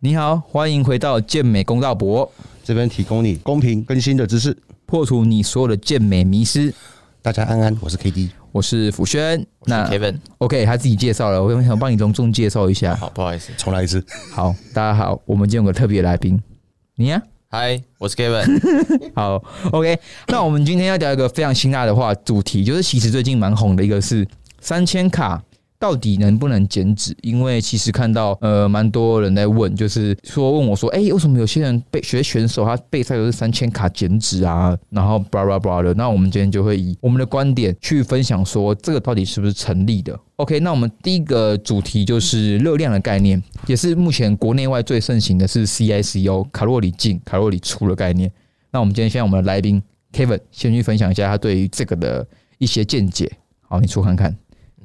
你好，欢迎回到健美公道博，这边提供你公平更新的知识，破除你所有的健美迷思。大家安安，我是 K D，我是辅轩。那 Kevin，OK，他自己介绍了，我想帮你隆重介绍一下。好，不好意思，重来一次。好，大家好，我们今天有个特别来宾，你呀、嗨，我是 Kevin，好，OK，那我们今天要聊一个非常辛辣的话主题，就是其实最近蛮红的一个是三千卡到底能不能减脂？因为其实看到呃蛮多人在问，就是说问我说，哎、为什么有些人备学选手他备赛都是三千卡减脂啊，然后 blah blah blah 的？那我们今天就会以我们的观点去分享说，这个到底是不是成立的？OK，那我们第一个主题就是热量的概念，也是目前国内外最盛行的是 CICO 卡路里进、卡路里出的概念。那我们今天先让我们的来宾 Kevin 先去分享一下他对于这个的一些见解。好，你出看看。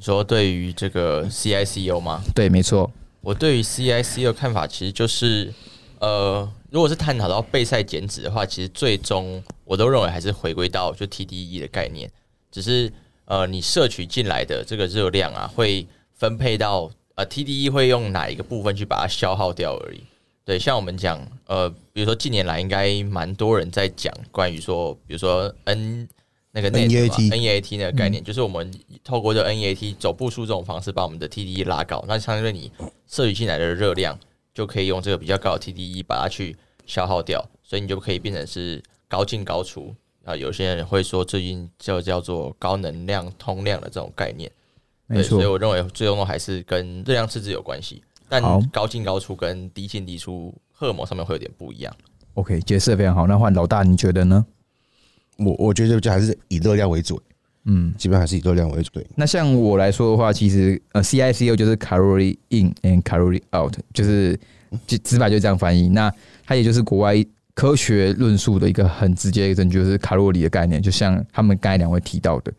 你说对于这个 CICU 吗？对，没错，我对于 CICU 的看法其实就是，呃，如果是探讨到备赛减脂的话，其实最终我都认为还是回归到就 TDE 的概念，只是呃，你摄取进来的这个热量啊，会分配到呃 TDE 会用哪一个部分去把它消耗掉而已。对，像我们讲，呃，比如说近年来应该蛮多人在讲关于说，比如说 N 那个 NEAT NEAT 那个概念，就是我们透过这 NEAT 走步数这种方式，把我们的 TDE 拉高，那相对你摄取进来的热量，就可以用这个比较高的 TDE 把它去消耗掉，所以你就可以变成是高进高出啊。有些人会说，最近就叫做高能量通量的这种概念，没对，所以错，我认为最终还是跟热量赤字有关系，但好高进高出跟低进低出荷尔蒙上面会有点不一样。OK，解释的非常好。那换老大，你觉得呢？我我觉得就还是以热量为主，嗯，基本上还是以热量为主。对，那像我来说的话，其实呃，CICO 就是 calorie in and calorie out，就是就直白就这样翻译。那它也就是国外科学论述的一个很直接的证据，就是卡路里的概念，就像他们刚才两位提到的。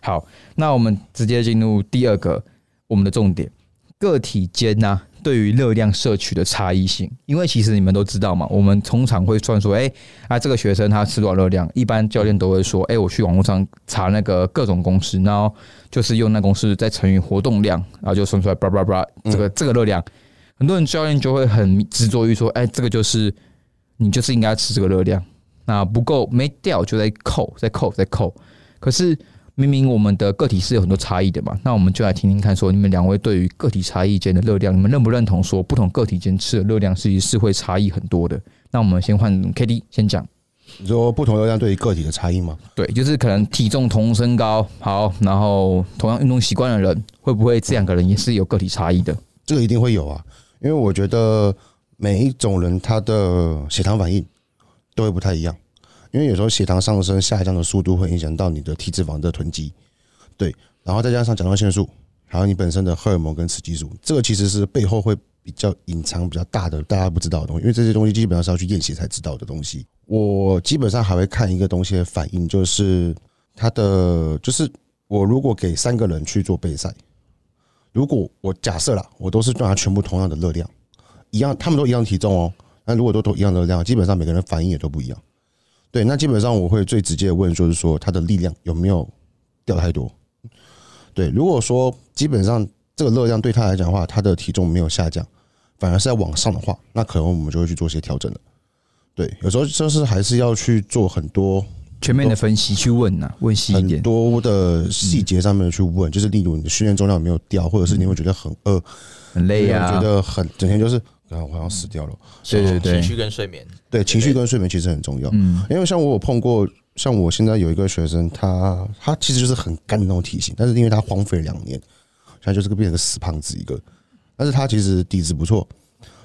好，那我们直接进入第二个我们的重点，个体间呐、对于热量摄取的差异性，因为其实你们都知道嘛，我们通常会算说，哎、啊，这个学生他吃多少热量，一般教练都会说，哎、我去网络上查那个各种公式，然后就是用那公式再乘以活动量，然后就算出来，叭叭叭，这个这个热量，很多人教练就会很执着于说，哎、这个就是你就是应该吃这个热量，那不够没掉就在扣，再扣，再扣，可是。明明我们的个体是有很多差异的嘛，那我们就来听听看，说你们两位对于个体差异间的热量，你们认不认同说不同个体间吃的热量其实是会差异很多的？那我们先换 K D 先讲，你说不同热量对于个体的差异吗？对，就是可能体重同身高好，然后同样运动习惯的人，会不会这两个人也是有个体差异的？这个一定会有啊，因为我觉得每一种人他的血糖反应都会不太一样，因为有时候血糖上升下降的速度会影响到你的体脂肪的囤积，对，然后再加上甲状腺素，还有你本身的荷尔蒙跟雌激素，这个其实是背后会比较隐藏比较大的大家不知道的东西，因为这些东西基本上是要去验血才知道的东西。我基本上还会看一个东西的反应，就是它的就是我如果给三个人去做备赛。如果我假设啦，我都是让他全部同样的热量，一样，他们都一样体重哦。那如果都都一样的热量，基本上每个人反应也都不一样。对，那基本上我会最直接的问，就是说他的力量有没有掉太多？对，如果说基本上这个热量对他来讲的话，他的体重没有下降，反而是在往上的话，那可能我们就会去做一些调整了。对，有时候就是还是要去做很多全面的分析去问呐、问细一很点。多的细节上面去问，就是例如你的训练重量有没有掉，或者是你会觉得很饿，很累啊觉，得很整天就是啊，我好像死掉了。对对对情绪跟睡眠，对，情绪跟睡眠其实很重要。嗯，因为像我有碰过，像我现在有一个学生，他他其实就是很干的那种体型，但是因为他荒废了两年，现在就是个变成个死胖子一个。但是他其实底子不错，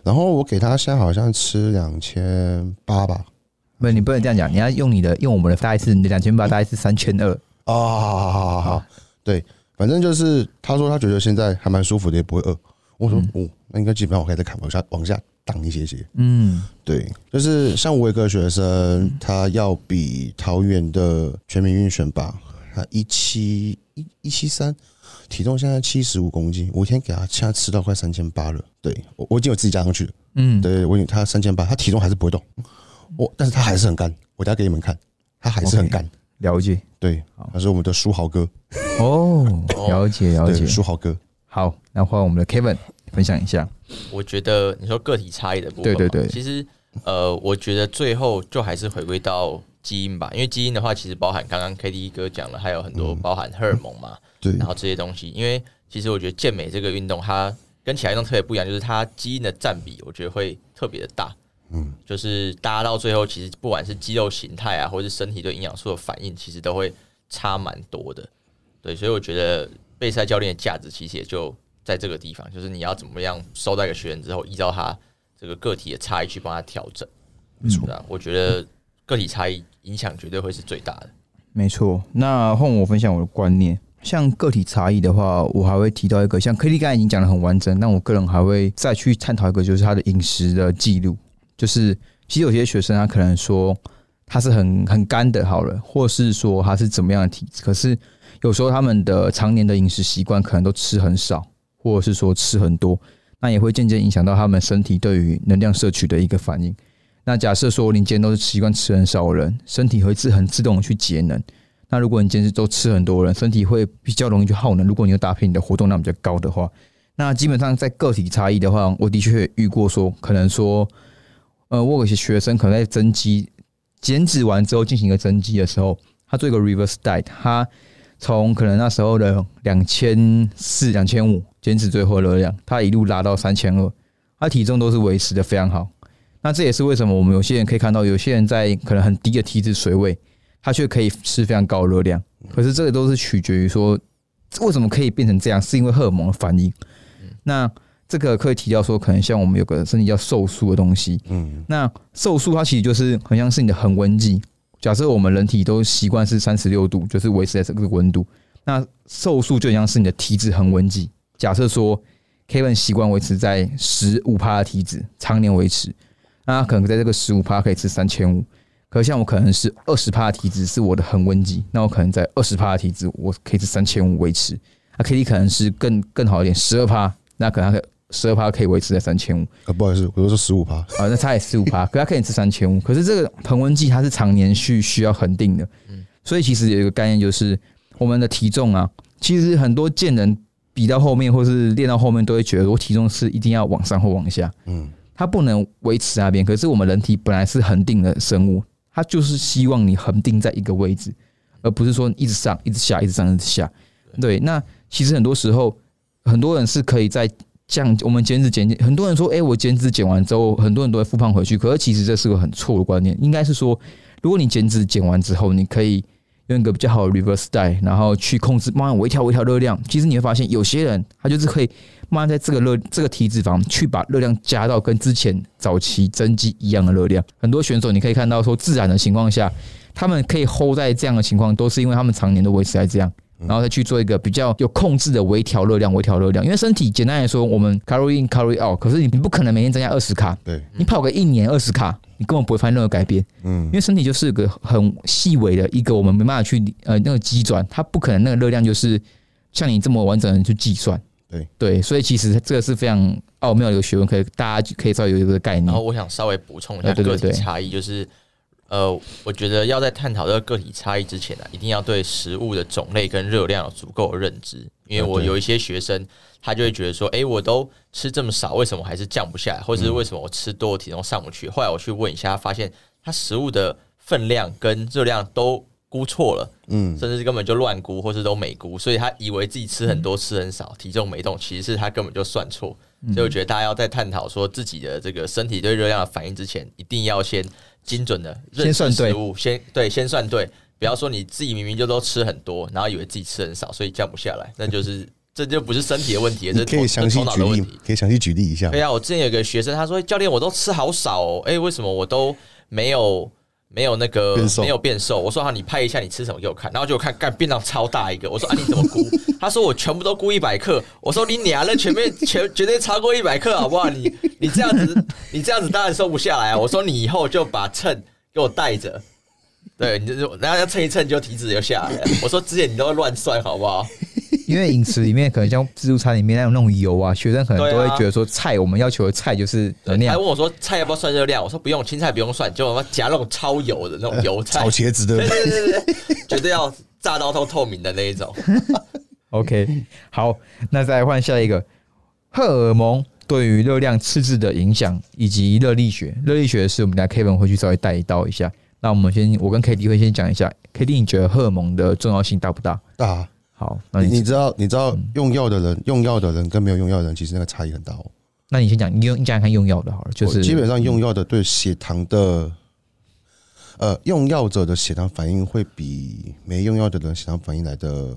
然后我给他现在好像吃两千八吧。不，你不能这样讲，你要用你的用我们的大概是你的两千八，大概是三千二。哦，好好好好好，对，反正就是他说他觉得现在还蛮舒服的，也不会饿。我说哦，那应该基本上我可以再看往下往下挡一些些。嗯，对，就是像我有个学生，他要比桃园的全民运选拔，他一七一一七三，体重现在七十五公斤，我一天给他现在吃到快三千八了。对我我已经有自己加上去了，嗯，对我已经他三千八，他体重还是不会动，我但是他还是很干，我等下给你们看，他还是很干。了解。对，他是我们的书豪哥，哦，了解了解，。书豪哥。好，那换我们的 Kevin。分享一下。我觉得你说个体差异的部分，对对对其实呃，我觉得最后就还是回归到基因吧，因为基因的话，其实包含刚刚 K D 哥讲了，还有很多包含荷尔蒙嘛，对然后这些东西，因为其实我觉得健美这个运动，它跟其他运动特别不一样，就是它基因的占比，我觉得会特别的大。嗯，就是大家到最后，其实不管是肌肉形态啊，或是身体对营养素的反应，其实都会差蛮多的。对，所以我觉得备赛教练的价值其实也就在这个地方，就是你要怎么样收到一个学员之后，依照他这个个体的差异去帮他调整。没错，我觉得个体差异影响绝对会是最大的。没错，那换我分享我的观念。像个体差异的话，我还会提到一个，像 K D 刚才已经讲的很完整，但我个人还会再去探讨一个，就是他的饮食的记录。就是其实有些学生他可能说他是很很干的，好了，或是说他是怎么样的体质，可是有时候他们的常年的饮食习惯可能都吃很少，或者是说吃很多，那也会渐渐影响到他们身体对于能量摄取的一个反应。那假设说你今天都是习惯吃很少的人，身体会自很自动的去节能。那如果你今天都吃很多人，身体会比较容易去耗能。如果你又搭配你的活动量比较高的话，那基本上在个体差异的话，我的确遇过说，可能说，呃，我有些学生可能在增肌减脂完之后进行一个增肌的时候，他做一个 reverse diet，他从可能那时候的两千四、两千五减脂最后的热量，他一路拉到三千二，他体重都是维持的非常好。那这也是为什么我们有些人可以看到，有些人在可能很低的体脂水位，他却可以吃非常高的热量。可是这个都是取决于说，为什么可以变成这样，是因为荷尔蒙的反应。那这个可以提到说，可能像我们有个身体叫瘦素的东西，嗯，那瘦素它其实就是很像是你的恒温计。假设我们人体都习惯是三十六度，就是维持在这个温度，那瘦素就很像是你的体脂恒温计。假设说 Kevin 习惯维持在十五帕的体脂，常年维持，那他可能在这个十五帕可以吃三千五。可像我可能是二十帕的体脂是我的恒温计，那我可能在二十帕的体脂，我可以吃三千五维持。那 K D 可能是更更好一点，十二帕，那可能他十二趴可以维持在三千五。啊，不好意思，我都是十五趴，啊，那它也十五趴，可它可以吃三千五。可是这个恒温剂它是常年需需要恒定的，嗯所以其实有一个概念就是我们的体重啊，其实很多健人比到后面或是练到后面都会觉得我体重是一定要往上或往下，嗯，它不能维持那边。可是我们人体本来是恒定的生物，它就是希望你恒定在一个位置，而不是说一直上、一直下、一直上、一直下。对，那其实很多时候很多人是可以在降我们减脂减减，很多人说，哎、我减脂减完之后，很多人都会复胖回去。可是其实这是个很错的观念，应该是说，如果你减脂减完之后，你可以用一个比较好的 reverse diet，然后去控制，慢慢微调微调热量。其实你会发现，有些人他就是可以慢慢在这个热这个体脂肪去把热量加到跟之前早期增肌一样的热量。很多选手你可以看到说，自然的情况下，他们可以 hold 在这样的情况，都是因为他们常年都维持在这样。然后再去做一个比较有控制的微调热量，微调热量。因为身体简单来说，我们 calorie in calorie out，可是你你不可能每天增加二十卡，对，你跑个一年二十卡，你根本不会发现任何改变。嗯因为身体就是个很细微的一个我们没办法去呃那个机转，它不可能那个热量就是像你这么完整的去计算。对对，所以其实这个是非常奥妙的一个学问，可以大家可以稍微有一个概念然后。我想稍微补充一下个体哎对对对差异，就是呃，我觉得要在探讨这个个体差异之前呢、啊，一定要对食物的种类跟热量有足够的认知。因为我有一些学生，他就会觉得说，诶，我都吃这么少，为什么还是降不下来？或者是为什么我吃多体重上不去？后来我去问一下，发现他食物的分量跟热量都估错了。嗯，甚至是根本就乱估，或是都没估，所以他以为自己吃很多，吃很少，体重没动，其实是他根本就算错。所以我觉得大家要在探讨说自己的这个身体对热量的反应之前，一定要先精准的认识食物，先对，先算对，不要说你自己明明就都吃很多，然后以为自己吃很少，所以降不下来，那就是 这就不是身体的问题，这是头你可以详细举例可以详细举例一下对。啊，我之前有个学生，他说教练我都吃好少哦，哎、为什么我都没有没有那个没有变瘦？我说好，你拍一下你吃什么给我看，然后就看干变量超大一个，我说啊你怎么估？他说我全部都估一百克，我说你娘那全面 全绝对超过一百克好不好？你你这样子你这样子当然瘦不下来啊！我说你以后就把秤给我带着。对，你就然后要称一称，就体脂就下来了。我说之前你都会乱算，好不好？因为饮食里面可能像自助餐里面那种那种油啊，学生可能都会觉得说菜我们要求的菜就是能量还问我说菜要不要算热量？我说不用，青菜不用算，就我们夹那种超油的那种油菜炒，茄子的对对对对对，绝对要炸到透透明的那一种。OK，好，那再来换下一个。荷尔蒙对于热量赤字的影响，以及热力学。热力学是我们家 Kevin 会去稍微带一刀一下。那我们先，我跟 K D 会先讲一下，K D 你觉得荷尔蒙的重要性大不大？大。好，那你知道你知道用药的人，用药的人跟没有用药的人，其实那个差异很大哦。那你先讲，你用你讲讲看用药的好了，就是基本上用药的对血糖的，呃，用药者的血糖反应会比没用药的人血糖反应来的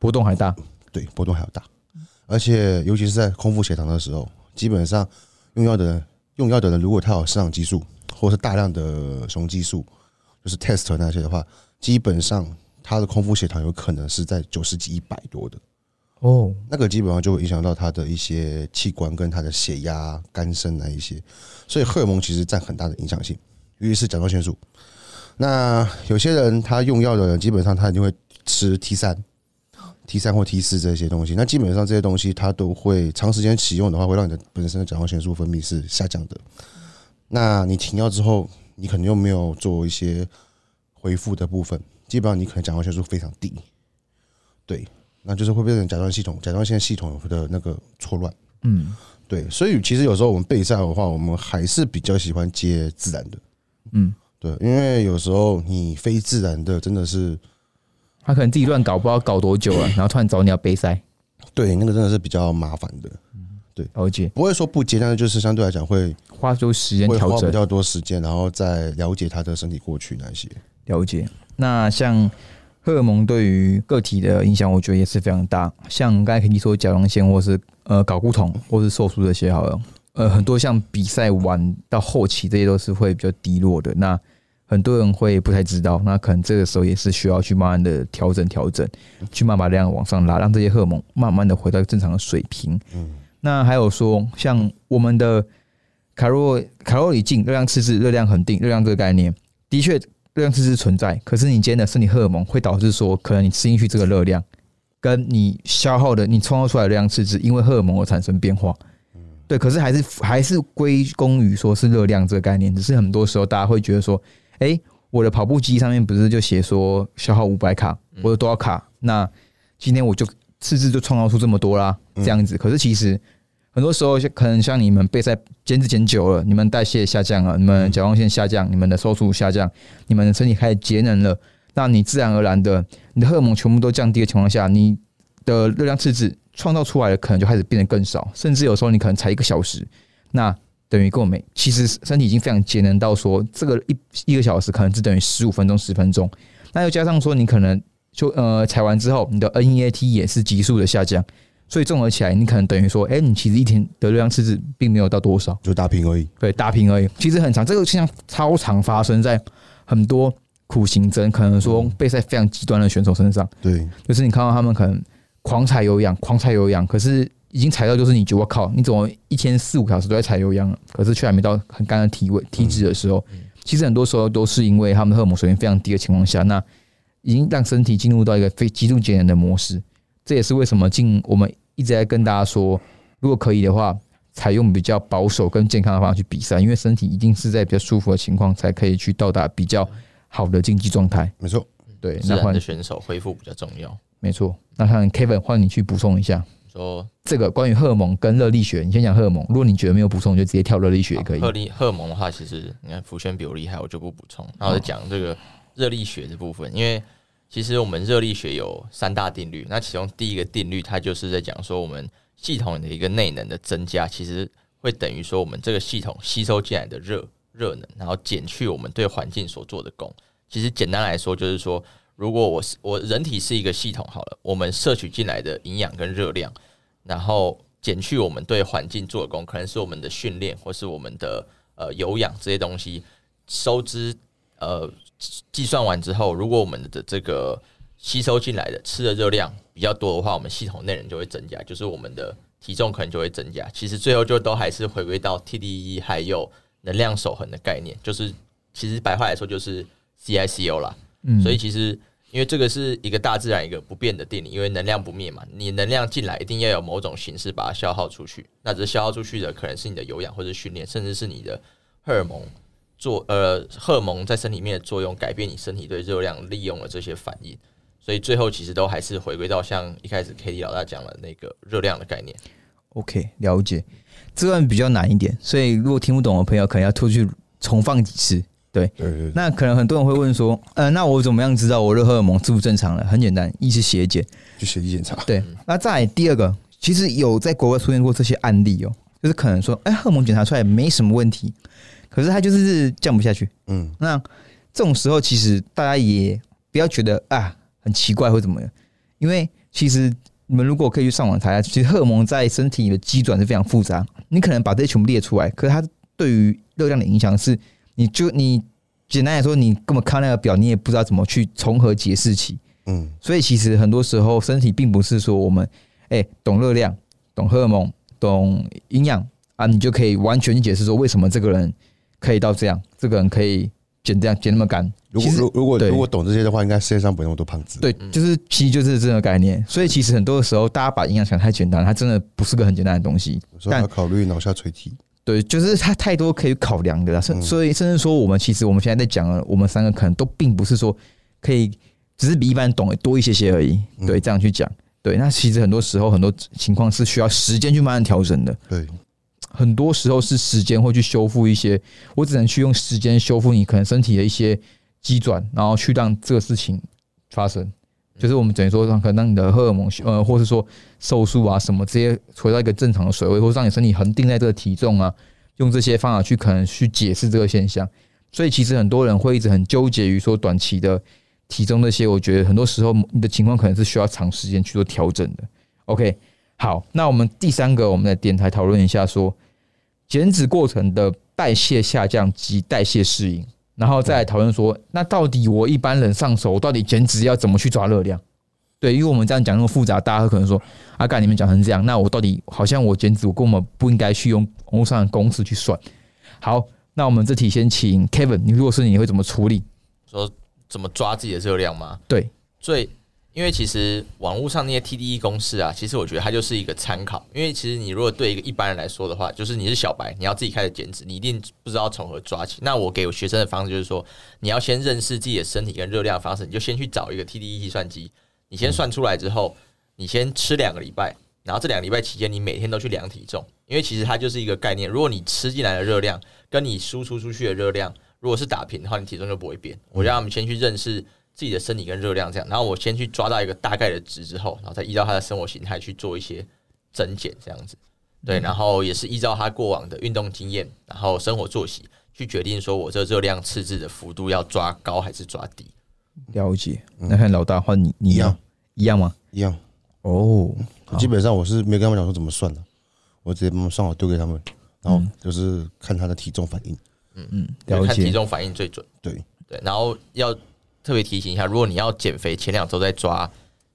波动还大。对波动还要大，而且尤其是在空腹血糖的时候，基本上用药的人，用药的人如果他有生长激素或是大量的雄激素，就是 test 那些的话，基本上他的空腹血糖有可能是在九十几、一百多的。哦，那个基本上就会影响到他的一些器官跟他的血压、肝肾那一些，所以荷尔蒙其实占很大的影响性，尤其是甲状腺素。那有些人他用药的人，基本上他一定会吃 T 三、T 三或 T 四这些东西。那基本上这些东西它都会长时间使用的话，会让你的本身的甲状腺素分泌是下降的。那你停药之后，你可能又没有做一些恢复的部分，基本上你可能甲状腺素非常低。对，那就是会变成甲状系统、甲状腺系统的那个错乱。嗯，对，所以其实有时候我们备赛的话，我们还是比较喜欢接自然的。嗯，对，因为有时候你非自然的真的是他可能自己乱搞，不知道搞多久了，然后突然找你要备赛，对那个真的是比较麻烦的，对了解，不会说不接，但是就是相对来讲会花出时间调整，会花比较多时间，然后再了解他的身体过去那些。了解。那像荷尔蒙对于个体的影响，我觉得也是非常大。像刚才你说甲状腺，或是呃睾固酮，或是瘦素这些好了，呃，很多像比赛完到后期，这些都是会比较低落的。那很多人会不太知道，那可能这个时候也是需要去慢慢的调整调整，去慢慢把量往上拉，让这些荷尔蒙慢慢的回到正常的水平。嗯，那还有说，像我们的卡路卡路里净、热量赤字、热量恒定、热量这个概念，的确热量赤字存在。可是你今天的身体荷尔蒙会导致说，可能你吃进去这个热量，跟你消耗的、你创造出来的热量赤字，因为荷尔蒙而产生变化。对，可是还是还是归功于说是热量这个概念，只是很多时候大家会觉得说，哎、我的跑步机上面不是就写说消耗五百卡我有多少卡，那今天我就赤字就创造出这么多啦，这样子。可是其实很多时候可能像你们备赛减脂减久了，你们代谢下降了，你们甲状腺下降，你们的瘦素下降，你们的身体开始节能了，那你自然而然的，你的荷尔蒙全部都降低的情况下，你的热量赤字创造出来的可能就开始变得更少，甚至有时候你可能才一个小时，那等于够没其实身体已经非常节能到说，这个一一个小时可能只等于十五分钟、十分钟，那又加上说你可能就呃踩完之后，你的 NEAT 也是急速的下降，所以综合起来，你可能等于说，哎、你其实一天的热量赤字并没有到多少，就打平而已。对，打平而已。其实很长，这个现象超常发生在很多苦行僧，可能说备赛非常极端的选手身上。对，就是你看到他们可能狂踩有氧，狂踩有氧，可是已经踩到就是你觉得我靠，你怎么一天四五小时都在踩有氧了，可是却还没到很干的体位体脂的时候，其实很多时候都是因为他们的荷尔蒙水平非常低的情况下，那已经让身体进入到一个非极度节能的模式。这也是为什么近我们一直在跟大家说，如果可以的话，采用比较保守跟健康的方法去比赛，因为身体一定是在比较舒服的情况才可以去到达比较好的竞技状态。没错。对，那换选手恢复比较重要。没错。那看 Kevin 换你去补充一下。说这个关于荷尔蒙跟热力学，你先讲荷尔蒙。如果你觉得没有补充，你就直接跳热力学也可以。荷力荷尔蒙的话，其实你看福轩比我厉害，我就不补充。然后讲这个热力学的部分，因为其实我们热力学有三大定律，那其中第一个定律它就是在讲说我们系统的一个内能的增加，其实会等于说我们这个系统吸收进来的热热能，然后减去我们对环境所做的功。其实简单来说就是说，如果我是我人体是一个系统好了，我们摄取进来的营养跟热量，然后减去我们对环境做的功，可能是我们的训练或是我们的呃有氧这些东西，收支呃计算完之后，如果我们的这个吸收进来的吃的热量比较多的话，我们系统内能就会增加，就是我们的体重可能就会增加。其实最后就都还是回归到 TDE 还有能量守恒的概念，就是其实白话来说就是 CICO 啦。嗯所以其实因为这个是一个大自然一个不变的定理，因为能量不灭嘛，你能量进来一定要有某种形式把它消耗出去，那这消耗出去的可能是你的有氧或者训练，甚至是你的荷尔蒙做呃荷尔蒙在身体里面的作用，改变你身体对热量利用的这些反应。所以最后其实都还是回归到像一开始 K D 老大讲的那个热量的概念。OK，了解。这段比较难一点，所以如果听不懂的朋友，可能要出去重放几次。对，对对对，那可能很多人会问说，呃，那我怎么样知道我的荷尔蒙是不是正常了？很简单，一是血检。就血液检查。对，那再来第二个，其实有在国外出现过这些案例哦，就是可能说，哎，荷尔蒙检查出来没什么问题，可是他就是降不下去。嗯，那这种时候，其实大家也不要觉得啊很奇怪或怎么样，因为其实你们如果可以去上网查一下，其实荷尔蒙在身体里的机转是非常复杂。你可能把这些全部列出来，可是它对于热量的影响是，你就你简单来说，你根本看那个表，你也不知道怎么去从何解释起。嗯，所以其实很多时候，身体并不是说我们哎、懂热量、懂荷尔蒙、懂营养啊，你就可以完全去解释说为什么这个人可以到这样，这个人可以减这样减那么干。如果如如果如果懂这些的话，应该世界上不会那么多胖子。对，就是其实就是这个概念。所以其实很多的时候，大家把营养想太简单，它真的不是个很简单的东西。有时候要考虑脑下垂体。对，就是它太多可以考量的啦。甚、嗯所以甚至说，我们其实我们现在在讲的，我们三个可能都并不是说可以，只是比一般人懂得多一些些而已。嗯对，这样去讲。对，那其实很多时候很多情况是需要时间去慢慢调整的。对，很多时候是时间会去修复一些，我只能去用时间修复你可能身体的一些机转，然后去让这个事情发生。就是我们等于说，可能让你的荷尔蒙呃，或是说瘦素啊什么这些回到一个正常的水位，或者让你身体恒定在这个体重啊，用这些方法去可能去解释这个现象。所以其实很多人会一直很纠结于说短期的体重那些，我觉得很多时候你的情况可能是需要长时间去做调整的。OK，好，那我们第三个，我们来点台讨论一下说减脂过程的代谢下降及代谢适应，然后再来讨论说，那到底我一般人上手，我到底减脂要怎么去抓热量？对，因为我们这样讲那么复杂，大家可能说，阿干你们讲成这样，那我到底好像我减脂，我根本不应该去用网络上的公式去算。好，那我们这题先请 Kevin，你如果是你会怎么处理？说怎么抓自己的热量吗？对，最因为其实网络上那些 TDE 公式啊，其实我觉得它就是一个参考。因为其实你如果对一个一般人来说的话，就是你是小白，你要自己开始减脂，你一定不知道从何抓起。那我给我学生的方式就是说，你要先认识自己的身体跟热量的方式，你就先去找一个 TDE 计算机，你先算出来之后，你先吃两个礼拜，然后这两个礼拜期间，你每天都去量体重，因为其实它就是一个概念。如果你吃进来的热量跟你输出出去的热量如果是打平的话，你体重就不会变。我让他们先去认识自己的身体跟热量，这样，然后我先去抓到一个大概的值之后，然后再依照他的生活形态去做一些增减，这样子。对，然后也是依照他过往的运动经验，然后生活作息去决定说我这热量赤字的幅度要抓高还是抓低。了解。那看老大换你，你一样一样吗？一样。哦，好基本上我是没跟他们讲说怎么算的，我直接把算好丢给他们，然后就是看他的体重反应。嗯，嗯了解。看体重反应最准。对，对，然后要特别提醒一下，如果你要减肥，前两周在抓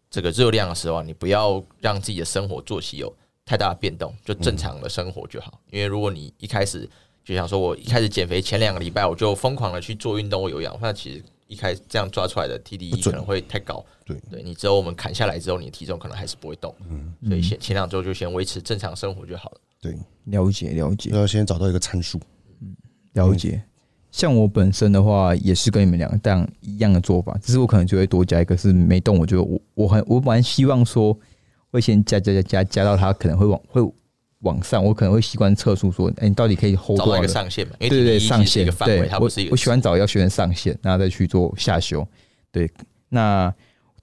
这个热量的时候啊，你不要让自己的生活作息有太大的变动，就正常的生活就好。因为如果你一开始就想说，我一开始减肥前两个礼拜我就疯狂的去做运动或有氧，那其实一开始这样抓出来的 TDE 可能会太高。对对你之后我们砍下来之后，你的体重可能还是不会动。嗯，所以先前两周就先维持正常生活就好了。对，了解了解要先找到一个参数。嗯了解。像我本身的话，也是跟你们两个这样一样的做法，只是我可能就会多加一个是没动，我就我我很我蛮希望说会先加加加加加到它可能会往会往上，我可能会习惯测速说，哎、你到底可以 hold 找到一个多少个上限嘛，对对对，上限个范围，对我它不是一个我喜欢找要学生上限，然后再去做下修。对，那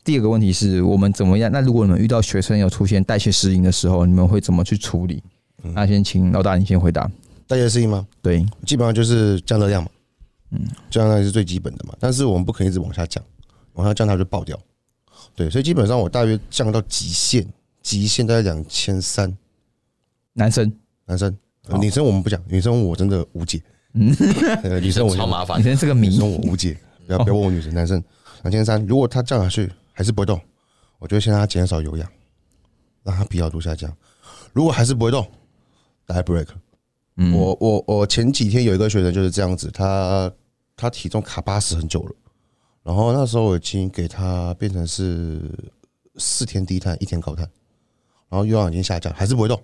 第二个问题是我们怎么样？那如果你们遇到学生有出现代谢适应的时候，你们会怎么去处理？嗯那先请老大你先回答。代谢适应吗？对，基本上就是降热量嘛，嗯，降热量是最基本的嘛，但是我们不可能一直往下降，往下降它就爆掉。对，所以基本上我大约降到极限，极限大概两千三。男生，男生、呃女生我们不讲，女生我真的无解。嗯，女生我超麻烦女。生是个谜。女生我无解，不要不要问我女生，男生两千三，如果他降下去还是不会动，我就会先让他减少有氧，让他疲劳度下降。如果还是不会动，来 break。嗯我我我前几天有一个学生就是这样子，他他体重卡八十很久了，然后那时候我已经给他变成是四天低碳，一天高碳，然后欲望已经下降，还是不会动，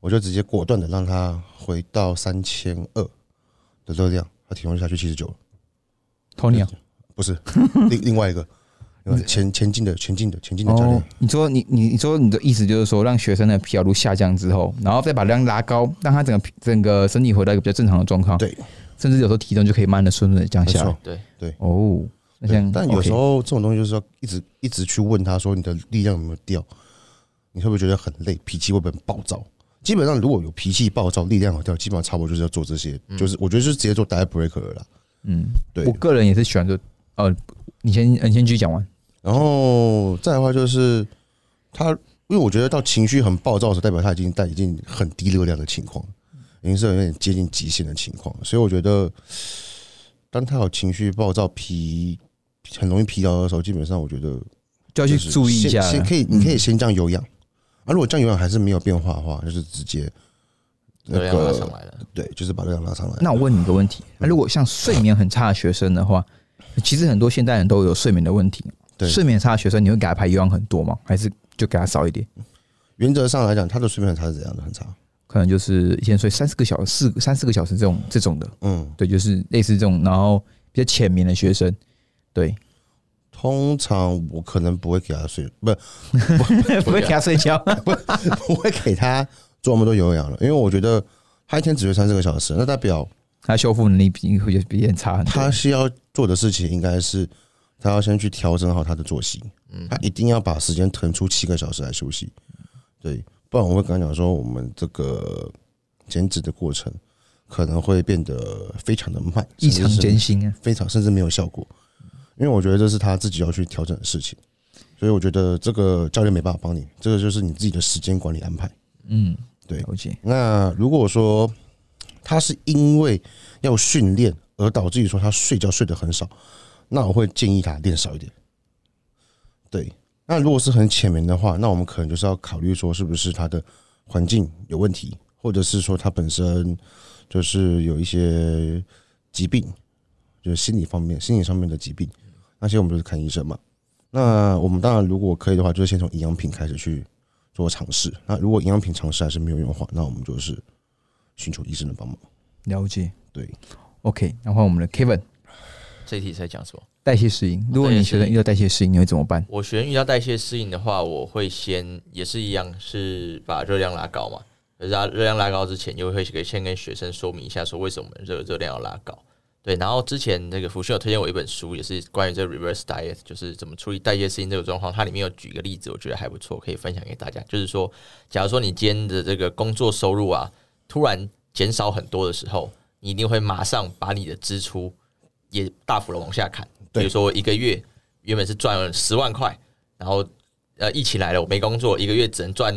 我就直接果断的让他回到三千二的热量，他体重就下去七十九了。Tony 啊，不是另另外一个，前前进的前进的前进的教练。哦，，你说你你你说你的意思就是说，让学生的疲劳度下降之后，然后再把量拉高，让他整个整个身体回到一个比较正常的状况，对，甚至有时候体重就可以慢的顺顺的降下来。对。。对，哦，那对像但有时候这种东西就是要一直一直去问他说你的力量有没有掉，你会不会觉得很累，脾气会不会很暴躁？基本上如果有脾气暴躁、力量有掉，基本上差不多就是要做这些，就是我觉得就是直接做 diet breaker 了啦。嗯，对。我，个人也是喜欢做，呃，你先你先继续讲完。然后再的话就是他，因为我觉得到情绪很暴躁的时候，代表他已经在已经很低热量的情况，已经是有点接近极限的情况，所以我觉得当他有情绪暴躁、疲很容易疲劳的时候，基本上我觉得就要去就是注意一下。先先可以，你可以嗯先降有氧。啊，如果降有氧还是没有变化的话，就是直接那热量拉上来了。对，就是把热量拉上来。那我问你一个问题：那如果像睡眠很差的学生的话，其实很多现代人都有睡眠的问题。对睡眠差的学生，你会给他排有氧很多吗？还是就给他少一点？原则上来讲，他的睡眠很差是怎样的？很差。可能就是一天睡三四个小时、四三四个小时这种这种的，嗯，对，就是类似这种，然后比较浅眠的学生，对，通常我可能不会给他睡，不 不会给他睡觉。不会给他做那么多有氧了，因为我觉得他一天只睡三四个小时，那代表他修复能力比会比别人差很多。他需要做的事情应该是他要先去调整好他的作息，嗯他一定要把时间腾出七个小时来休息，对，不然我会跟他讲说，我们这个减脂的过程可能会变得非常的慢，异常艰辛啊！非常甚至没有效果，因为我觉得这是他自己要去调整的事情，所以我觉得这个教练没办法帮你，这个就是你自己的时间管理安排。嗯，对了解。那如果说他是因为要训练而导致于说他睡觉睡得很少，那我会建议他练少一点。对，那如果是很浅眠的话，那我们可能就是要考虑说是不是他的环境有问题，或者是说他本身就是有一些疾病，就是心理方面、心理上面的疾病，那些我们就是看医生嘛。那我们当然如果可以的话，就是先从营养品开始去做尝试。那如果营养品尝试还是没有用的话，那我们就是寻求医生的帮忙。了解。对，OK，那换我们的 Kevin 这题在讲什么？代谢适应，如果你学生遇到代谢适应，你会怎么办？我学生遇到代谢适应的话，我会先也是一样，是把热量拉高嘛。可是他热量拉高之前，又会先跟学生说明一下，说为什么热热量要拉高。对，然后之前那个福讯有推荐我一本书，也是关于这个 reverse diet，就是怎么处理代谢适应这个状况。它里面有举一个例子，我觉得还不错，可以分享给大家。就是说，假如说你今天的这个工作收入啊，突然减少很多的时候，你一定会马上把你的支出也大幅的往下砍。比如说，我一个月原本是赚了十万块，然后呃疫情来了，我没工作，一个月只能赚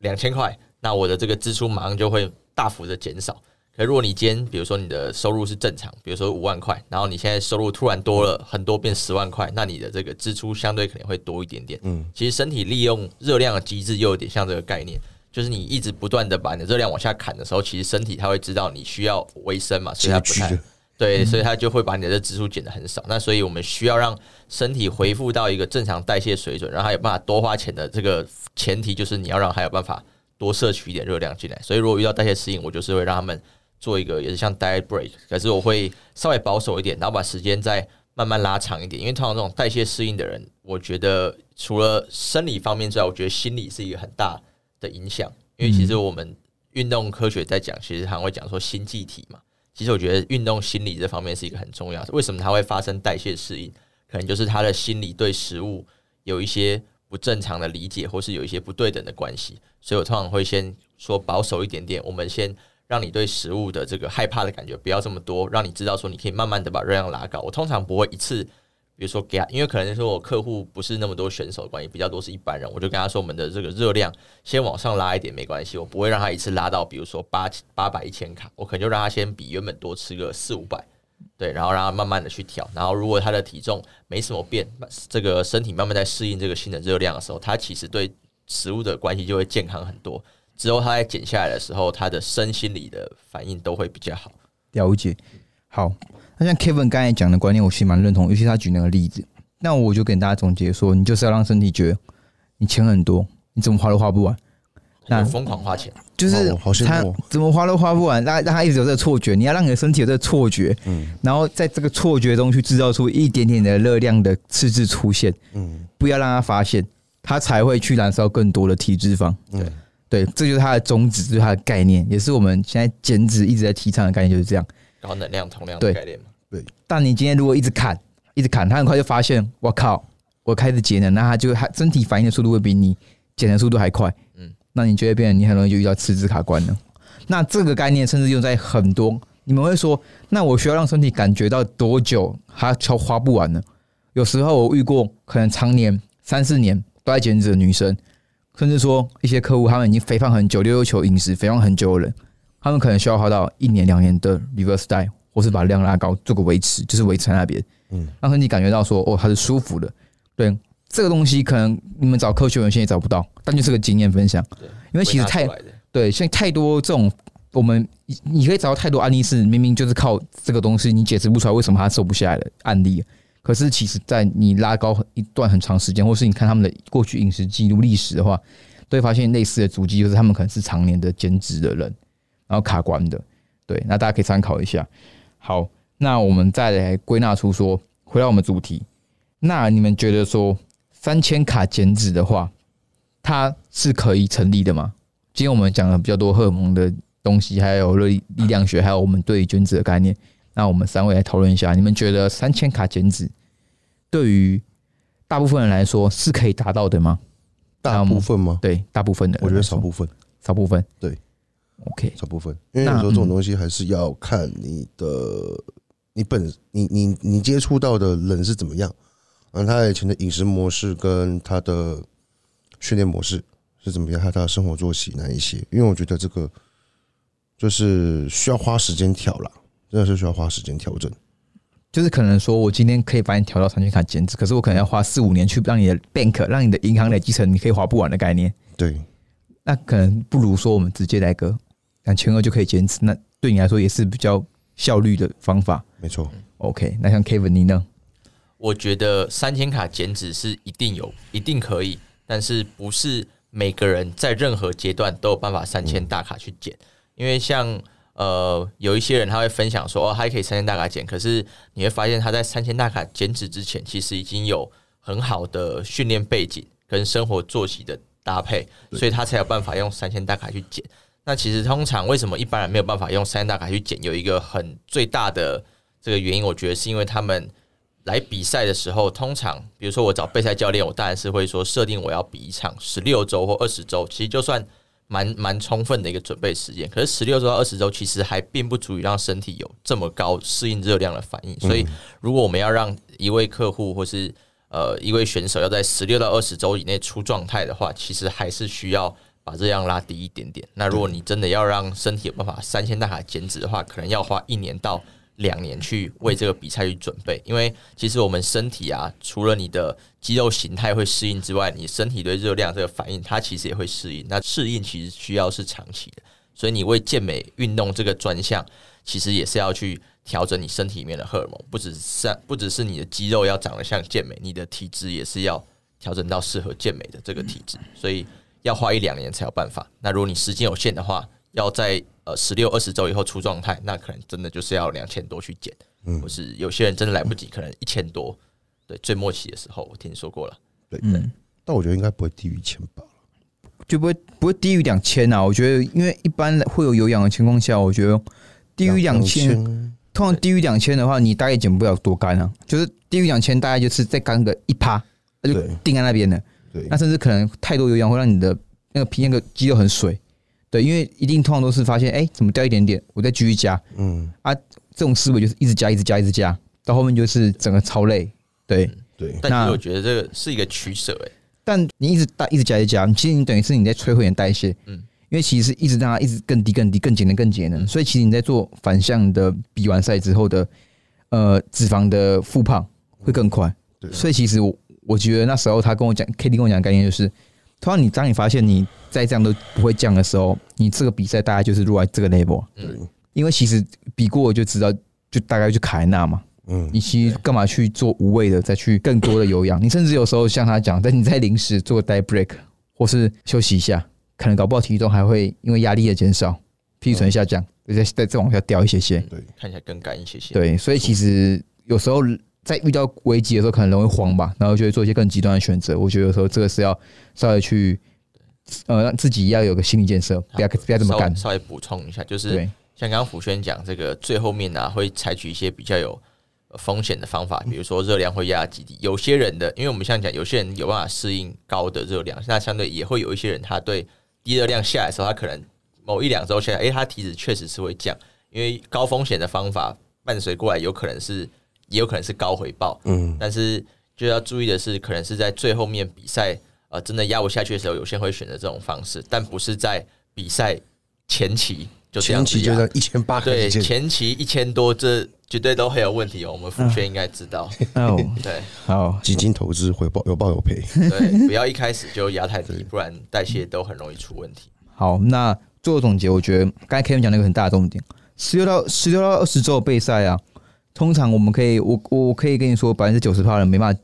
两千块，那我的这个支出马上就会大幅的减少。可如果你今天比如说你的收入是正常，比如说五万块，然后你现在收入突然多了很多，变十万块，那你的这个支出相对可能会多一点点。嗯，其实身体利用热量的机制又有点像这个概念，就是你一直不断的把你的热量往下砍的时候，其实身体它会知道你需要维生嘛，所以它不太对，所以它就会把你的指数减得很少。那所以我们需要让身体恢复到一个正常代谢水准，让它有办法多花钱的这个前提就是你要让它有办法多摄取一点热量进来。所以如果遇到代谢适应，我就是会让他们做一个也是像 diet break，可是我会稍微保守一点，然后把时间再慢慢拉长一点。因为通常这种代谢适应的人，我觉得除了生理方面之外，我觉得心理是一个很大的影响。因为其实我们运动科学在讲，其实还会讲说心悸体嘛。其实我觉得运动心理这方面是一个很重要的。为什么它会发生代谢适应？可能就是他的心理对食物有一些不正常的理解，或是有一些不对等的关系。所以我通常会先说保守一点点，我们先让你对食物的这个害怕的感觉不要这么多，让你知道说你可以慢慢的把热量拉高。我通常不会一次。比如说给他，因为可能说我客户不是那么多选手关系，比较多是一般人，我就跟他说我们的这个热量先往上拉一点没关系，我不会让他一次拉到比如说八八百一千卡，我可能就让他先比原本多吃个四五百，对，然后让他慢慢的去调，然后如果他的体重没什么变，这个身体慢慢在适应这个新的热量的时候，他其实对食物的关系就会健康很多。之后他在减下来的时候，他的身心理的反应都会比较好。了解。好，那像 Kevin 刚才讲的观念，我其实蛮认同，尤其他举那个例子。那我就给大家总结说，你就是要让身体觉得你钱很多，你怎么花都花不完。那疯狂花钱，就是他哦怎么花都花不完，让让他一直有这个错觉。你要让你的身体有这个错觉，嗯然后在这个错觉中去制造出一点点的热量的赤字出现，嗯不要让他发现，他才会去燃烧更多的体脂肪。嗯对，这就是它的宗旨，这就是它的概念，也是我们现在减脂一直在提倡的概念，就是这样。高能量同量的概念嘛。但你今天如果一直砍，一直砍，他很快就发现，我靠，我开始节能，那他就他身体反应的速度会比你减的速度还快，嗯嗯，那你就会变成你很容易就遇到赤字卡关了。那这个概念甚至用在很多，你们会说，那我需要让身体感觉到多久，它超花不完呢？有时候我遇过可能常年三四年都在减脂的女生，甚至说一些客户他们已经肥胖很久、溜溜球饮食肥胖很久的人，他们可能需要花到一年两年的 reverse diet，或是把量拉高，做个维持，就是维持在那边，嗯嗯，让身体感觉到说，哦，它是舒服的。对，这个东西可能你们找科学文献也找不到，但就是个经验分享。对，因为其实太对，现在太多这种，我们你你可以找到太多案例是明明就是靠这个东西，你解释不出来为什么他瘦不下来的案例。可是其实，在你拉高一段很长时间，或是你看他们的过去饮食记录历史的话，都会发现类似的足迹，就是他们可能是常年的减脂的人，然后卡关的。对，那大家可以参考一下。好，那我们再来归纳出说，回到我们主题，那你们觉得说三千卡减脂的话，它是可以成立的吗？今天我们讲了比较多荷尔蒙的东西，还有热力力量学，还有我们对于减脂的概念。那我们三位来讨论一下，你们觉得三千卡减脂对于大部分人来说是可以达到的吗？大部分吗？对，大部分的我觉得少部分，少部分。对，OK，少部分，因为那有时候这种嗯东西还是要看你的，你本你你你接触到的人是怎么样，嗯，他以前的饮食模式跟他的训练模式是怎么样，还有他的生活作息哪一些？因为我觉得这个就是需要花时间调啦，真的是需要花时间调整。就是可能说我今天可以把你调到长期卡减脂，可是我可能要花四五年去让你的 bank，让你的银行累积成你可以花不完的概念。对，那可能不如说我们直接来个两千二就可以减脂，那对你来说也是比较效率的方法。没错，OK，那像 Kevin 你呢？我觉得三千卡减脂是一定有，一定可以，但是不是每个人在任何阶段都有办法三千大卡去减，因为像呃有一些人他会分享说哦，他可以三千大卡减，可是你会发现他在三千大卡减脂之前，其实已经有很好的训练背景跟生活作息的搭配，所以他才有办法用三千大卡去减。那其实通常为什么一般人没有办法用三大卡去减，有一个很最大的这个原因，我觉得是因为他们来比赛的时候，通常比如说我找备赛教练，我当然是会说设定我要比一场十六周或二十周，其实就算蛮蛮充分的一个准备时间。可是十六周到二十周，其实还并不足以让身体有这么高适应热量的反应。所以，如果我们要让一位客户或是呃一位选手要在十六到二十周以内出状态的话，其实还是需要把热量拉低一点点。那如果你真的要让身体有办法三千大卡减脂的话，可能要花一年到两年去为这个比赛去准备，因为其实我们身体啊，除了你的肌肉形态会适应之外，你身体对热量这个反应，它其实也会适应。那适应其实需要是长期的，所以你为健美运动这个专项，其实也是要去调整你身体里面的荷尔蒙，不只是不只是你的肌肉要长得像健美，你的体质也是要调整到适合健美的这个体质，所以要花一两年才有办法。那如果你时间有限的话，要在呃十六二十周以后出状态，那可能真的就是要两千多去减，嗯或是有些人真的来不及，可能一千多。对，最末期的时候我听说过了。对，嗯，但我觉得应该不会低于一千吧。就不会不会低于两千啊？我觉得，因为一般会有有氧的情况下，我觉得低于两千，通常低于两千的话，你大概减不了多干啊。就是低于两千，大概就是再干个一趴，那就定在那边了。对。那，甚至可能太多有氧会让你的那个皮那个肌肉很水。对，因为一定通常都是发现，哎、怎么掉一点点，我再继续加。嗯，啊这种思维就是一直加，一直加，一直加，到后面就是整个超累。对，对，但那其实我觉得这个是一个取舍，哎，但你一直大一直加一直加，其实你等于是你在摧毁你的代谢，嗯。嗯，因为其实是一直让它一直更低更低更节能更节能，所以其实你在做反向的比完赛之后的呃脂肪的复胖会更快，对。所以其实我我觉得那时候他跟我讲，K D 跟我讲的概念就是，通常你当你发现你再这样都不会降的时候，你这个比赛大概就是落在这个 level，嗯，因为其实比过我就知道，就大概就卡在那嘛。嗯，你其实干嘛去做无谓的，再去更多的有氧？你甚至有时候像他讲，在你在临时做个 day break 或是休息一下，可能搞不好体重还会因为压力的减少，皮质醇下降，再再再往下掉一些些。对看起来更干一些些。对，所以其实有时候在遇到危机的时候，可能容易慌吧，然后就会做一些更极端的选择。我觉得有时候这个是要稍微去，呃，让自己要有个心理建设，不要不要这么干。稍微补充一下，就是，像刚刚福轩讲，这个最后面呢、会采取一些比较有呃风险的方法，比如说热量会压极低。有些人的，因为我们像讲，有些人有办法适应高的热量，那相对也会有一些人，他对低热量下来的时候，他可能某一两周下来，诶，他体脂确实是会降，因为高风险的方法伴随过来，有可能是也有可能是高回报，嗯，但是就要注意的是，可能是在最后面比赛呃真的压不下去的时候，有些人会选择这种方式，但不是在比赛前期就这样子前期就在一千八对，前期一千多，这绝对都很有问题哦。我们福轩应该知道，哦，对。好，基金投资回报有报有赔，对，不要一开始就压太低，不然代谢都很容易出问题。好，那最后总结，我觉得刚才 Kevin 讲了一个很大的重点，十六到十六到二十周备赛啊，通常我们可以，我我可以跟你说，百分之九十趴人没办法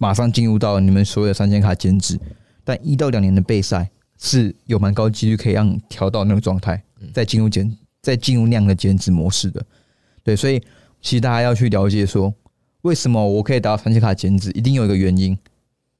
马上进入到你们所有的三千卡减脂，但一到两年的备赛是有蛮高几率可以让你调到那个状态，再进入减，再进入那样的减脂模式的。对，所以其实大家要去了解说，为什么我可以达到三千卡减脂，一定有一个原因，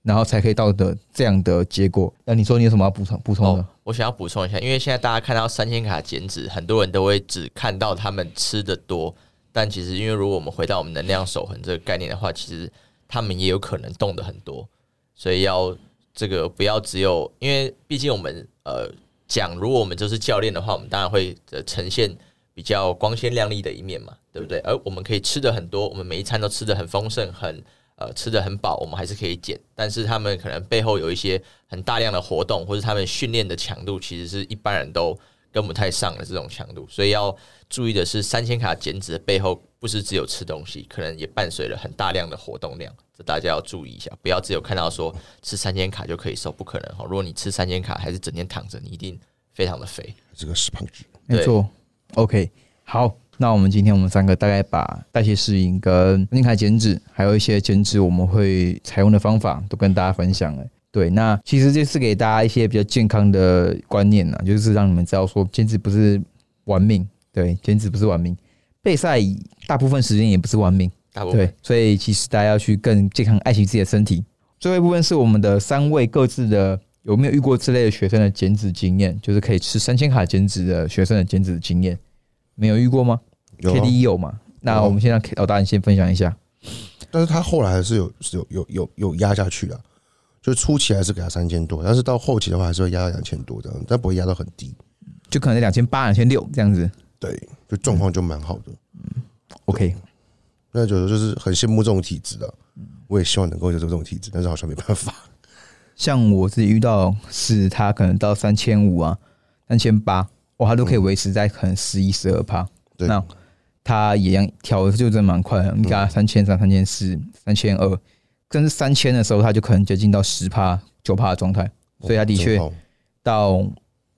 然后才可以到的这样的结果。那你说你有什么要补充补充的？哦，我想要补充一下，因为现在大家看到三千卡减脂，很多人都会只看到他们吃的多，但其实因为如果我们回到我们能量守恒这个概念的话，其实他们也有可能动的很多，所以要这个不要只有，因为毕竟我们呃讲，如果我们就是教练的话，我们当然会呃呈现比较光鲜亮丽的一面嘛，对不对？而我们可以吃的很多，我们每一餐都吃的很丰盛，很呃吃的很饱，我们还是可以减。但是他们可能背后有一些很大量的活动，或者他们训练的强度，其实是一般人都跟不太上的这种强度。所以要注意的是，三千卡减脂的背后不是只有吃东西，可能也伴随了很大量的活动量。这大家要注意一下，不要只有看到说吃三千卡就可以瘦，不可能哈。如果你吃三千卡还是整天躺着，你一定非常的肥。这个是胖子，没错。OK，好，那我们今天我们三个大概把代谢适应跟三千卡减脂，还有一些减脂我们会采用的方法都跟大家分享了。对，那其实这是给大家一些比较健康的观念呐，就是让你们知道说减脂不是玩命，对，减脂不是玩命，备赛大部分时间也不是玩命，大部分对，所以其实大家要去更健康爱惜自己的身体。最后一部分是我们的三位各自的有没有遇过这类的学生的减脂经验，就是可以吃三千卡减脂的学生的减脂经验，没有遇过吗有啊？K D 有吗？那我们先让老大你先分享一下。但是他后来还是有是有有有有压下去的，就初期还是给他三千多，但是到后期的话还是会压到两千多这样，但不会压到很低。就可能两千八、两千六这样子。对，就状况就蛮好的。OK，那就就是很羡慕这种体质的，我也希望能够有这种体质，但是好像没办法。像我自己遇到是他可能到三千五啊、三千八，哇，他都可以维持在可能十一、十二趴。对，那他也一样调的就真的蛮快的，你给他三千三、三千四、三千二，甚至三千的时候，他就可能接近到十趴、九趴的状态。所以他的确到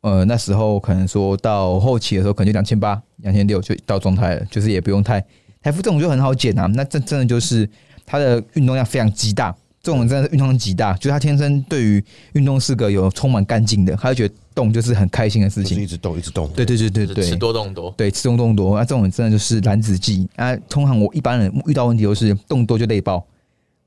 呃那时候可能说到后期的时候，可能就两千八、两千六就到状态了，就是也不用太台服这种就很好减啊。那这真的就是他的运动量非常极大，这种人真的是运动量极大，就是他天生对于运动是个有充满干劲的，他就觉得动就是很开心的事情。就是一直动，一直动。对对对对对，吃多动多，对，吃多动多，那、这种人真的就是燃脂剂啊。通常我一般人遇到问题都是动多就累爆，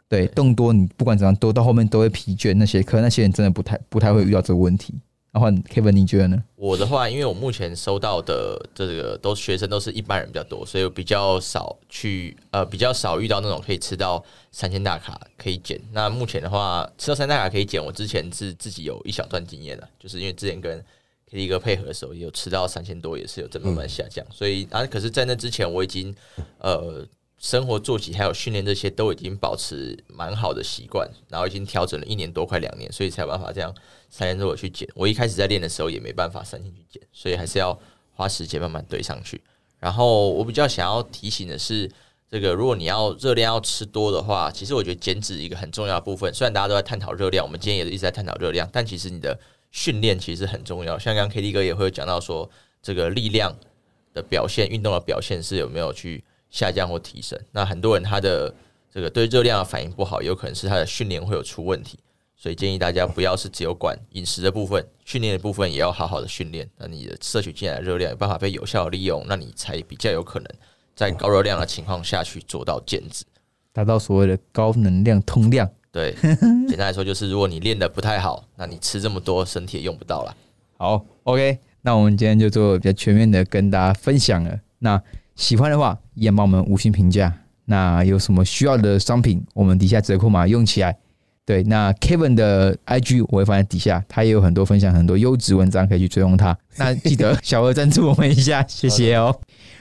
对，对动多你不管怎样多到后面都会疲倦，那些可能那些人真的不太不太会遇到这个问题。然后 Kevin 你觉得呢？我的话，因为我目前收到的这个都学生都是一般人比较多，所以我比较少去呃比较少遇到那种可以吃到三千大卡可以减。那目前的话，吃到三大卡可以减，我之前是自己有一小段经验的，就是因为之前跟 K 哥配合的时候，也有吃到三千多，也是有在慢慢下降。所以啊，可是，在那之前我已经呃生活作息还有训练这些都已经保持蛮好的习惯，然后已经调整了一年多快两年，所以才有办法这样三千多的去减。我一开始在练的时候也没办法三天去减，所以还是要花时间慢慢堆上去。然后我比较想要提醒的是，这个如果你要热量要吃多的话，其实我觉得减脂一个很重要的部分，虽然大家都在探讨热量，我们今天也一直在探讨热量，但其实你的训练其实很重要。像刚刚 K D 哥也会讲到说，这个力量的表现、运动的表现是有没有去下降或提升。那很多人他的这个对热量的反应不好，有可能是他的训练会有出问题。所以建议大家不要是只有管饮食的部分，训练的部分也要好好的训练。那你的摄取进来的热量有办法被有效的利用，那你才比较有可能在高热量的情况下去做到减脂。达到所谓的高能量通量。对，简单来说就是，如果你练的不太好，那你吃这么多，身体也用不到了。好，OK，那我们今天就做比较全面的跟大家分享了。那喜欢的话，一样帮我们五星评价。那有什么需要的商品，我们底下折扣码用起来。对，那 Kevin 的 IG 我会放在底下，他也有很多分享，很多优质文章可以去追踪他。那记得小额赞助我们一下，谢谢哦。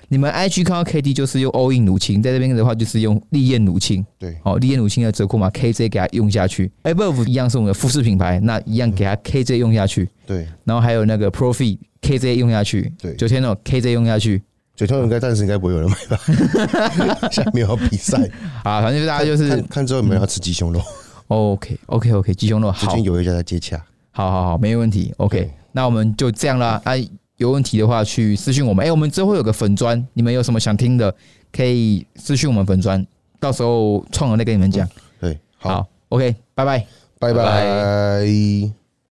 你们 IG 看到 KD 就是用 All In 乳清，在这边的话就是用丽燕乳清。对，好，丽燕乳清的折扣码 KJ 给他用下去。Above 一样是我们的富士品牌，那一样给他 KJ 用下去。对，然后还有那个 Profi KJ 用下去。对九天哦 KJ 用下去。九天应该暂时应该不会有人买吧？下面有比赛，啊，反正就大家就是看看之后有没有要吃鸡胸肉。OK OK OK 鸡胸肉好最近，有一家在接洽，好好好，没有问题。OK，那我们就这样啦。啊，有问题的话去私讯我们。哎、我们之后有个粉砖，你们有什么想听的，可以私讯我们粉砖，到时候创了再跟你们讲。对，好，好，OK，拜拜。拜拜拜。